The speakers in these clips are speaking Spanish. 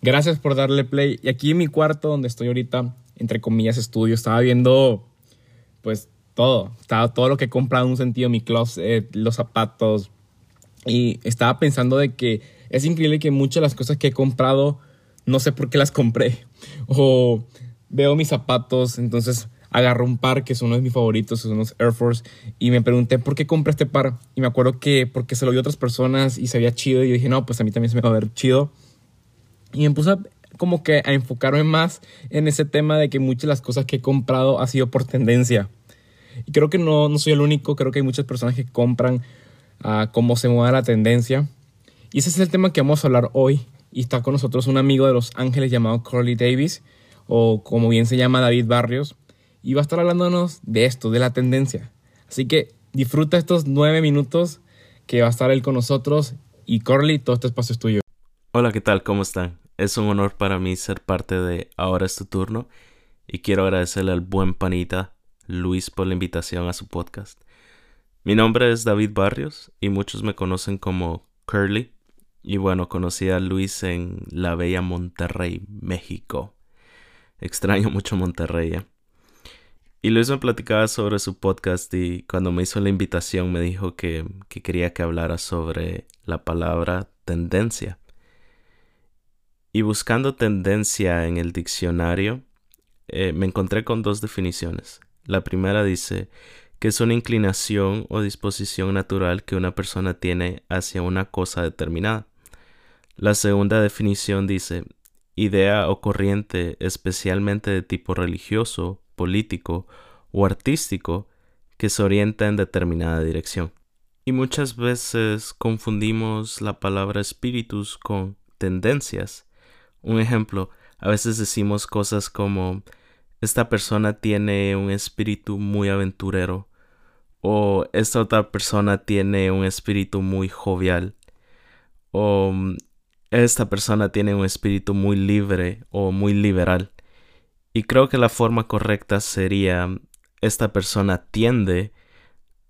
Gracias por darle play. Y aquí en mi cuarto, donde estoy ahorita, entre comillas, estudio, estaba viendo, pues, todo. Estaba todo lo que he comprado en un sentido, mi closet, los zapatos. Y estaba pensando de que es increíble que muchas de las cosas que he comprado, no sé por qué las compré. O veo mis zapatos, entonces agarro un par que son uno de mis favoritos, son los Air Force, y me pregunté por qué compré este par. Y me acuerdo que porque se lo vi a otras personas y se veía chido, y yo dije, no, pues a mí también se me va a ver chido. Y me puse como que a enfocarme más en ese tema de que muchas de las cosas que he comprado ha sido por tendencia. Y creo que no, no soy el único, creo que hay muchas personas que compran a cómo se mueve la tendencia. Y ese es el tema que vamos a hablar hoy. Y está con nosotros un amigo de Los Ángeles llamado Curly Davis, o como bien se llama David Barrios. Y va a estar hablándonos de esto, de la tendencia. Así que disfruta estos nueve minutos que va a estar él con nosotros. Y Curly, todo este espacio es tuyo. Hola, ¿qué tal? ¿Cómo están? Es un honor para mí ser parte de Ahora es tu turno. Y quiero agradecerle al buen panita Luis por la invitación a su podcast. Mi nombre es David Barrios y muchos me conocen como Curly. Y bueno, conocí a Luis en la bella Monterrey, México. Extraño mucho Monterrey. ¿eh? Y Luis me platicaba sobre su podcast y cuando me hizo la invitación me dijo que, que quería que hablara sobre la palabra tendencia. Y buscando tendencia en el diccionario, eh, me encontré con dos definiciones. La primera dice que es una inclinación o disposición natural que una persona tiene hacia una cosa determinada. La segunda definición dice idea o corriente especialmente de tipo religioso, político o artístico que se orienta en determinada dirección. Y muchas veces confundimos la palabra espíritus con tendencias. Un ejemplo, a veces decimos cosas como esta persona tiene un espíritu muy aventurero o esta otra persona tiene un espíritu muy jovial o esta persona tiene un espíritu muy libre o muy liberal. Y creo que la forma correcta sería esta persona tiende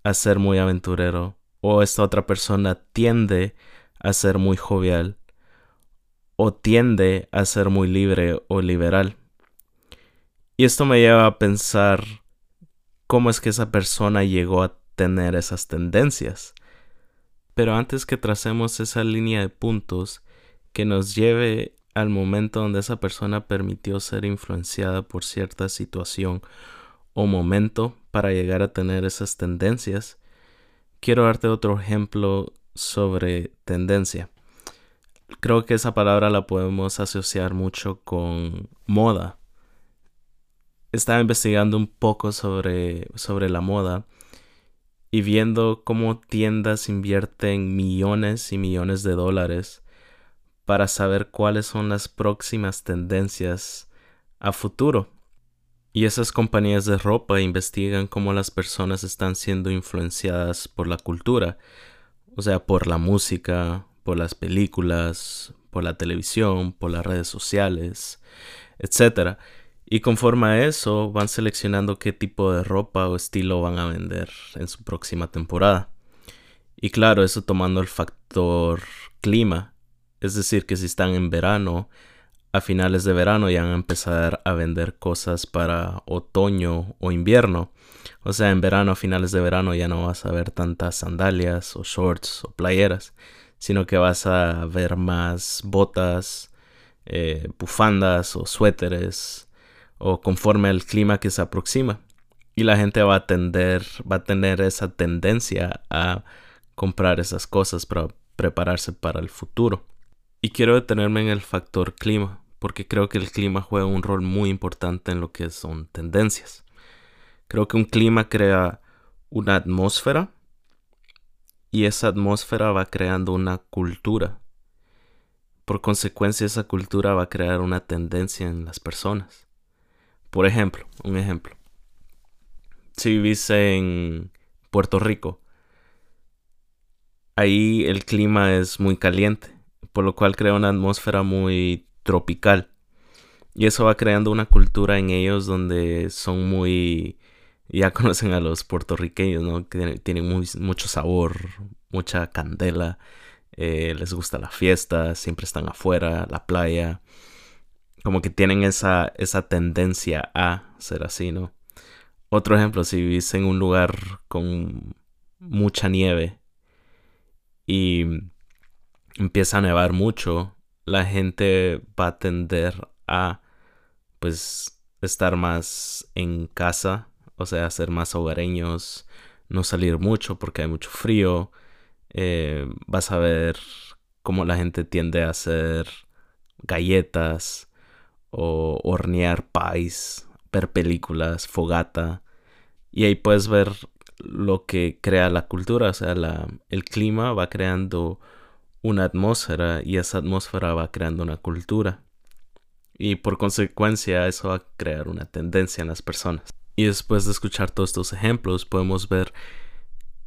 a ser muy aventurero o esta otra persona tiende a ser muy jovial o tiende a ser muy libre o liberal. Y esto me lleva a pensar cómo es que esa persona llegó a tener esas tendencias. Pero antes que tracemos esa línea de puntos que nos lleve al momento donde esa persona permitió ser influenciada por cierta situación o momento para llegar a tener esas tendencias, quiero darte otro ejemplo sobre tendencia. Creo que esa palabra la podemos asociar mucho con moda estaba investigando un poco sobre, sobre la moda y viendo cómo tiendas invierten millones y millones de dólares para saber cuáles son las próximas tendencias a futuro. Y esas compañías de ropa investigan cómo las personas están siendo influenciadas por la cultura, o sea, por la música, por las películas, por la televisión, por las redes sociales, etc. Y conforme a eso van seleccionando qué tipo de ropa o estilo van a vender en su próxima temporada. Y claro, eso tomando el factor clima. Es decir, que si están en verano, a finales de verano ya van a empezar a vender cosas para otoño o invierno. O sea, en verano, a finales de verano ya no vas a ver tantas sandalias o shorts o playeras, sino que vas a ver más botas, eh, bufandas o suéteres o conforme al clima que se aproxima. Y la gente va a tender, va a tener esa tendencia a comprar esas cosas para prepararse para el futuro. Y quiero detenerme en el factor clima, porque creo que el clima juega un rol muy importante en lo que son tendencias. Creo que un clima crea una atmósfera y esa atmósfera va creando una cultura. Por consecuencia, esa cultura va a crear una tendencia en las personas. Por ejemplo, un ejemplo. Si vivís en Puerto Rico, ahí el clima es muy caliente, por lo cual crea una atmósfera muy tropical. Y eso va creando una cultura en ellos donde son muy... Ya conocen a los puertorriqueños, ¿no? Que tienen mucho sabor, mucha candela. eh, les gusta la fiesta, siempre están afuera, la playa. Como que tienen esa, esa tendencia a ser así, ¿no? Otro ejemplo, si vivís en un lugar con mucha nieve y empieza a nevar mucho, la gente va a tender a pues estar más en casa, o sea, ser más hogareños, no salir mucho porque hay mucho frío. Eh, vas a ver cómo la gente tiende a hacer galletas o hornear pies, ver películas, fogata. Y ahí puedes ver lo que crea la cultura, o sea, el clima va creando una atmósfera y esa atmósfera va creando una cultura. Y por consecuencia eso va a crear una tendencia en las personas. Y después de escuchar todos estos ejemplos podemos ver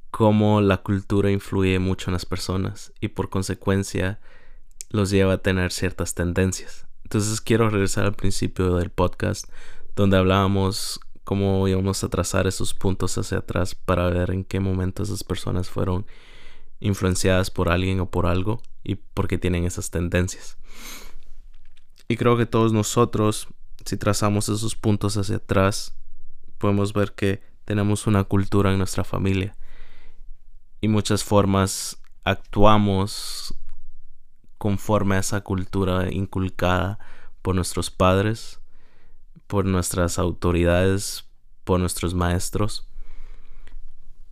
cómo la cultura influye mucho en las personas y por consecuencia los lleva a tener ciertas tendencias. Entonces quiero regresar al principio del podcast donde hablábamos cómo íbamos a trazar esos puntos hacia atrás para ver en qué momento esas personas fueron influenciadas por alguien o por algo y por qué tienen esas tendencias. Y creo que todos nosotros, si trazamos esos puntos hacia atrás, podemos ver que tenemos una cultura en nuestra familia y muchas formas actuamos conforme a esa cultura inculcada por nuestros padres, por nuestras autoridades, por nuestros maestros.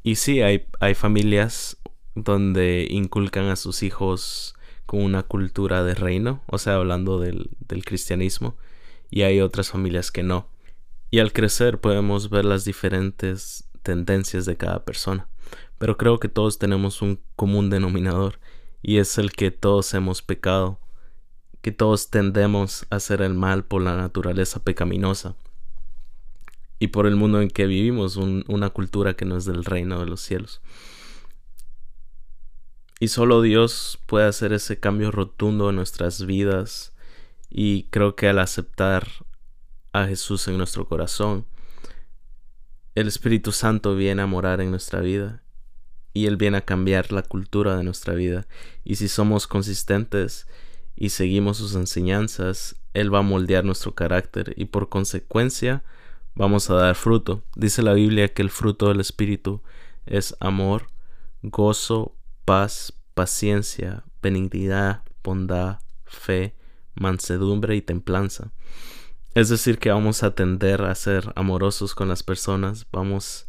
Y sí, hay, hay familias donde inculcan a sus hijos con una cultura de reino, o sea, hablando del, del cristianismo, y hay otras familias que no. Y al crecer podemos ver las diferentes tendencias de cada persona, pero creo que todos tenemos un común denominador, y es el que todos hemos pecado, que todos tendemos a hacer el mal por la naturaleza pecaminosa y por el mundo en que vivimos, una cultura que no es del reino de los cielos. Y solo Dios puede hacer ese cambio rotundo en nuestras vidas. Y creo que al aceptar a Jesús en nuestro corazón, el Espíritu Santo viene a morar en nuestra vida. Y Él viene a cambiar la cultura de nuestra vida. Y si somos consistentes y seguimos sus enseñanzas, Él va a moldear nuestro carácter y por consecuencia vamos a dar fruto. Dice la Biblia que el fruto del Espíritu es amor, gozo, paz, paciencia, benignidad, bondad, fe, mansedumbre y templanza. Es decir, que vamos a tender a ser amorosos con las personas, vamos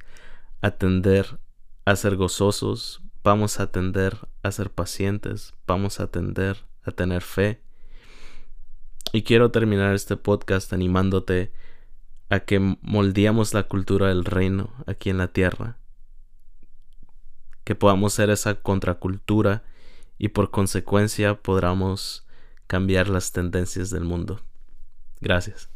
a tender a ser gozosos, vamos a tender a ser pacientes, vamos a tender a tener fe. Y quiero terminar este podcast animándote a que moldeamos la cultura del reino aquí en la tierra que podamos ser esa contracultura y por consecuencia podamos cambiar las tendencias del mundo. Gracias.